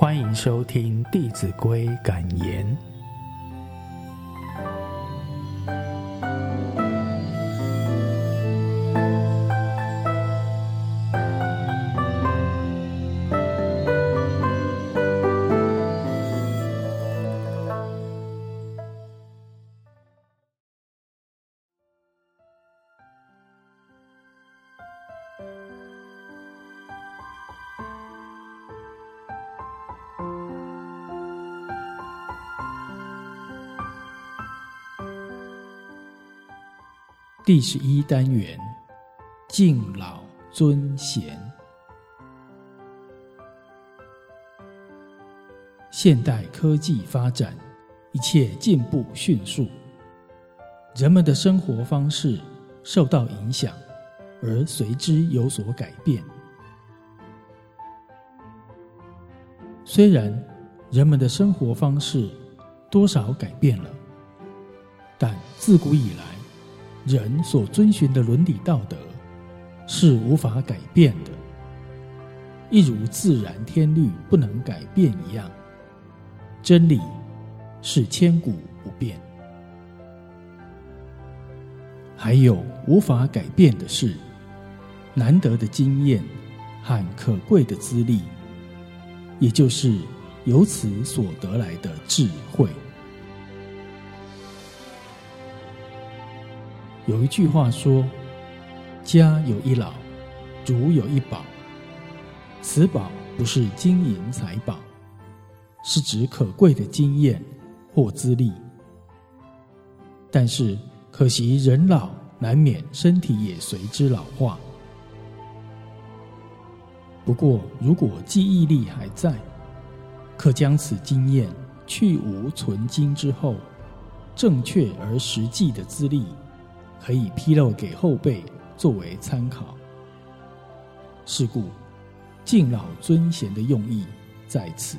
欢迎收听《弟子规》感言。第十一单元，敬老尊贤。现代科技发展，一切进步迅速，人们的生活方式受到影响，而随之有所改变。虽然人们的生活方式多少改变了，但自古以来，人所遵循的伦理道德是无法改变的，一如自然天律不能改变一样，真理是千古不变。还有无法改变的是，难得的经验和可贵的资历，也就是由此所得来的智慧。有一句话说：“家有一老，如有一宝。此宝不是金银财宝，是指可贵的经验或资历。但是可惜人老难免身体也随之老化。不过如果记忆力还在，可将此经验去芜存菁之后，正确而实际的资历。”可以披露给后辈作为参考。是故，敬老尊贤的用意在此。